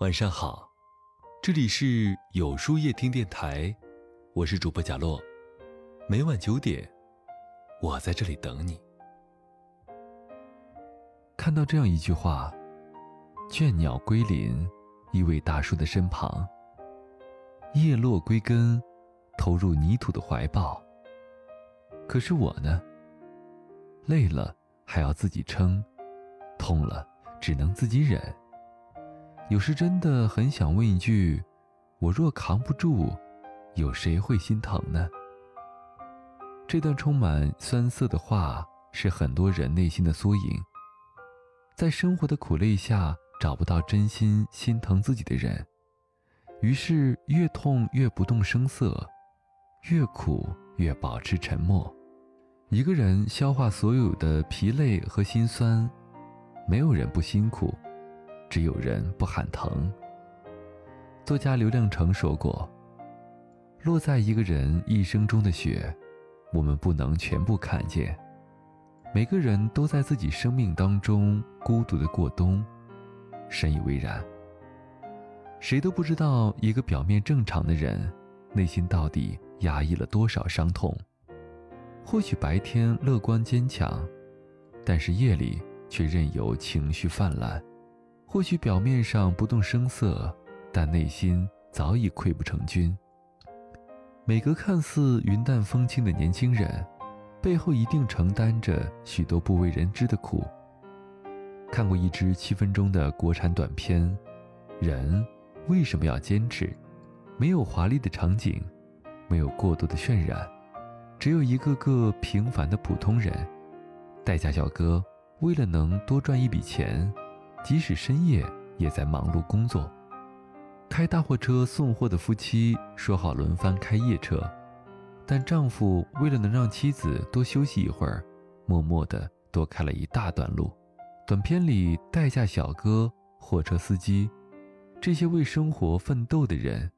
晚上好，这里是有书夜听电台，我是主播贾洛，每晚九点，我在这里等你。看到这样一句话：“倦鸟归林，一位大叔的身旁；叶落归根，投入泥土的怀抱。”可是我呢？累了还要自己撑，痛了只能自己忍。有时真的很想问一句：我若扛不住，有谁会心疼呢？这段充满酸涩的话，是很多人内心的缩影。在生活的苦累下，找不到真心心疼自己的人，于是越痛越不动声色，越苦越保持沉默。一个人消化所有的疲累和心酸，没有人不辛苦。只有人不喊疼。作家刘亮程说过：“落在一个人一生中的雪，我们不能全部看见。每个人都在自己生命当中孤独的过冬，深以为然。谁都不知道一个表面正常的人，内心到底压抑了多少伤痛。或许白天乐观坚强，但是夜里却任由情绪泛滥。”或许表面上不动声色，但内心早已溃不成军。每个看似云淡风轻的年轻人，背后一定承担着许多不为人知的苦。看过一支七分钟的国产短片，人为什么要坚持？没有华丽的场景，没有过多的渲染，只有一个个平凡的普通人。代驾小哥为了能多赚一笔钱。即使深夜也在忙碌工作，开大货车送货的夫妻说好轮番开夜车，但丈夫为了能让妻子多休息一会儿，默默地多开了一大段路。短片里代驾小哥、货车司机，这些为生活奋斗的人，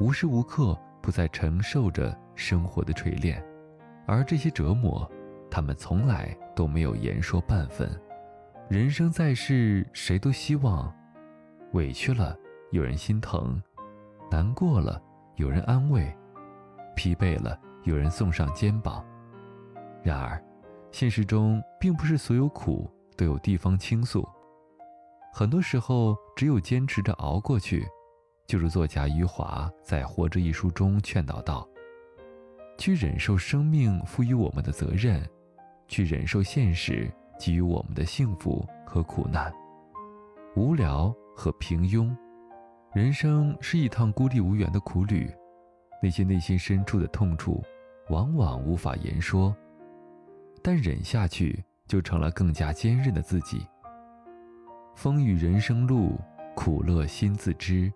无时无刻不在承受着生活的锤炼，而这些折磨，他们从来都没有言说半分。人生在世，谁都希望，委屈了有人心疼，难过了有人安慰，疲惫了有人送上肩膀。然而，现实中并不是所有苦都有地方倾诉，很多时候只有坚持着熬过去。就如作家余华在《活着》一书中劝导道：“去忍受生命赋予我们的责任，去忍受现实。”给予我们的幸福和苦难，无聊和平庸，人生是一趟孤立无援的苦旅。那些内心深处的痛处，往往无法言说，但忍下去就成了更加坚韧的自己。风雨人生路，苦乐心自知。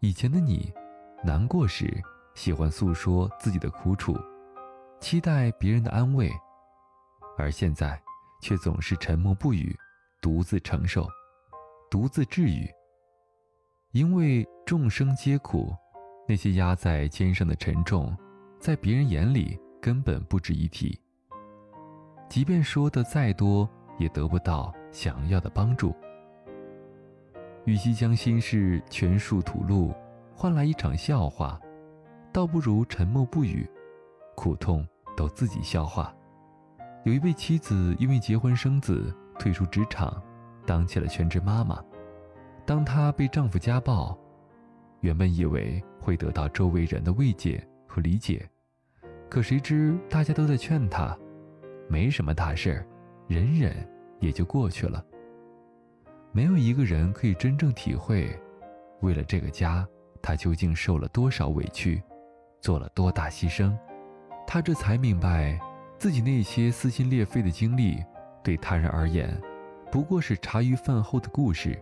以前的你，难过时喜欢诉说自己的苦楚，期待别人的安慰，而现在。却总是沉默不语，独自承受，独自治愈。因为众生皆苦，那些压在肩上的沉重，在别人眼里根本不值一提。即便说的再多，也得不到想要的帮助。与其将心事全数吐露，换来一场笑话，倒不如沉默不语，苦痛都自己消化。有一位妻子因为结婚生子退出职场，当起了全职妈妈。当她被丈夫家暴，原本以为会得到周围人的慰藉和理解，可谁知大家都在劝她，没什么大事儿，忍忍也就过去了。没有一个人可以真正体会，为了这个家，她究竟受了多少委屈，做了多大牺牲。她这才明白。自己那些撕心裂肺的经历，对他人而言，不过是茶余饭后的故事。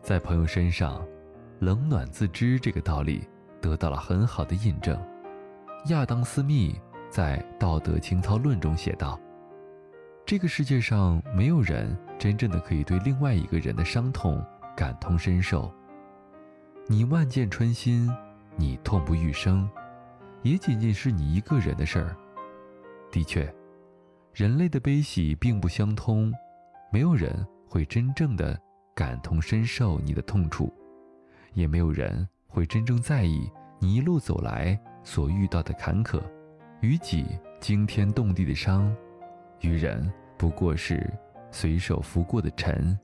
在朋友身上，冷暖自知这个道理得到了很好的印证。亚当·斯密在《道德情操论》中写道：“这个世界上没有人真正的可以对另外一个人的伤痛感同身受。你万箭穿心，你痛不欲生，也仅仅是你一个人的事儿。”的确，人类的悲喜并不相通，没有人会真正的感同身受你的痛楚，也没有人会真正在意你一路走来所遇到的坎坷。于己惊天动地的伤，于人不过是随手拂过的尘。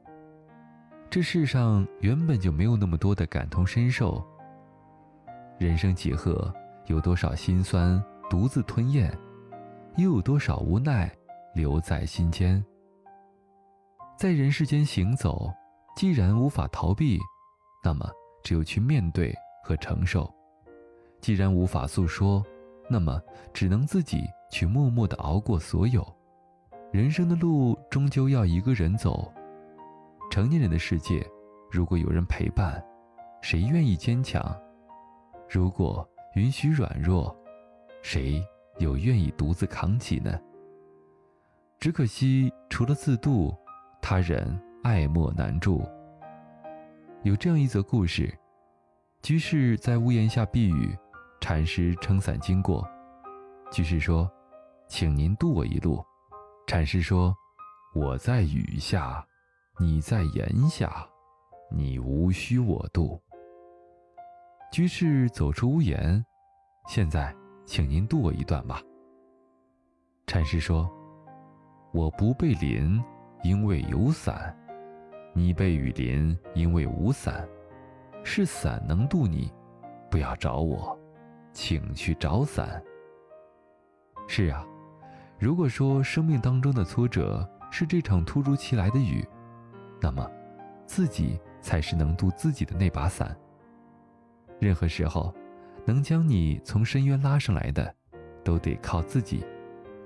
这世上原本就没有那么多的感同身受。人生几何，有多少心酸独自吞咽，又有多少无奈留在心间。在人世间行走，既然无法逃避，那么只有去面对和承受；既然无法诉说，那么，只能自己去默默的熬过所有。人生的路终究要一个人走。成年人的世界，如果有人陪伴，谁愿意坚强？如果允许软弱，谁又愿意独自扛起呢？只可惜，除了自渡，他人爱莫难助。有这样一则故事：居士在屋檐下避雨。禅师撑伞经过，居士说：“请您渡我一路。”禅师说：“我在雨下，你在檐下，你无需我渡。”居士走出屋檐，现在请您渡我一段吧。禅师说：“我不被淋，因为有伞；你被雨淋，因为无伞。是伞能渡你，不要找我。”请去找伞。是啊，如果说生命当中的挫折是这场突如其来的雨，那么，自己才是能渡自己的那把伞。任何时候，能将你从深渊拉上来的，都得靠自己。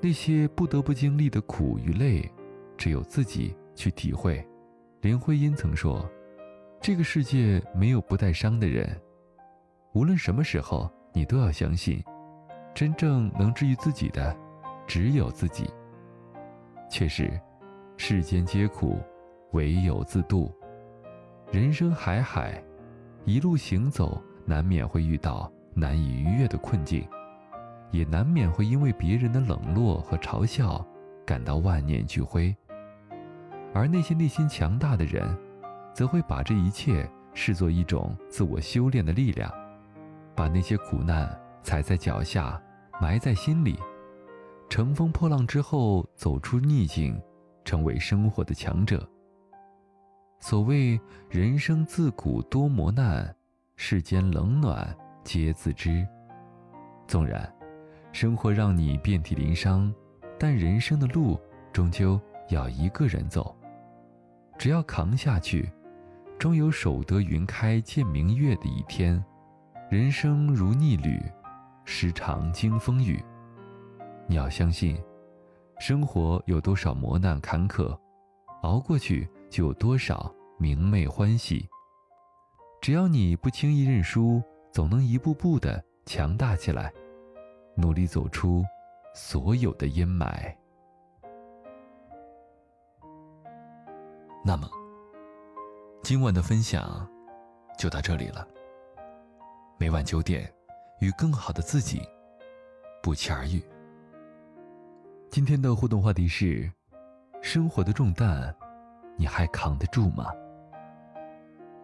那些不得不经历的苦与累，只有自己去体会。林徽因曾说：“这个世界没有不带伤的人，无论什么时候。”你都要相信，真正能治愈自己的，只有自己。确实，世间皆苦，唯有自渡。人生海海，一路行走，难免会遇到难以逾越的困境，也难免会因为别人的冷落和嘲笑，感到万念俱灰。而那些内心强大的人，则会把这一切视作一种自我修炼的力量。把那些苦难踩在脚下，埋在心里，乘风破浪之后走出逆境，成为生活的强者。所谓人生自古多磨难，世间冷暖皆自知。纵然生活让你遍体鳞伤，但人生的路终究要一个人走。只要扛下去，终有守得云开见明月的一天。人生如逆旅，时常经风雨。你要相信，生活有多少磨难坎坷，熬过去就有多少明媚欢喜。只要你不轻易认输，总能一步步的强大起来，努力走出所有的阴霾。那么，今晚的分享就到这里了。每晚九点，与更好的自己不期而遇。今天的互动话题是：生活的重担，你还扛得住吗？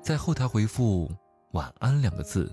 在后台回复“晚安”两个字，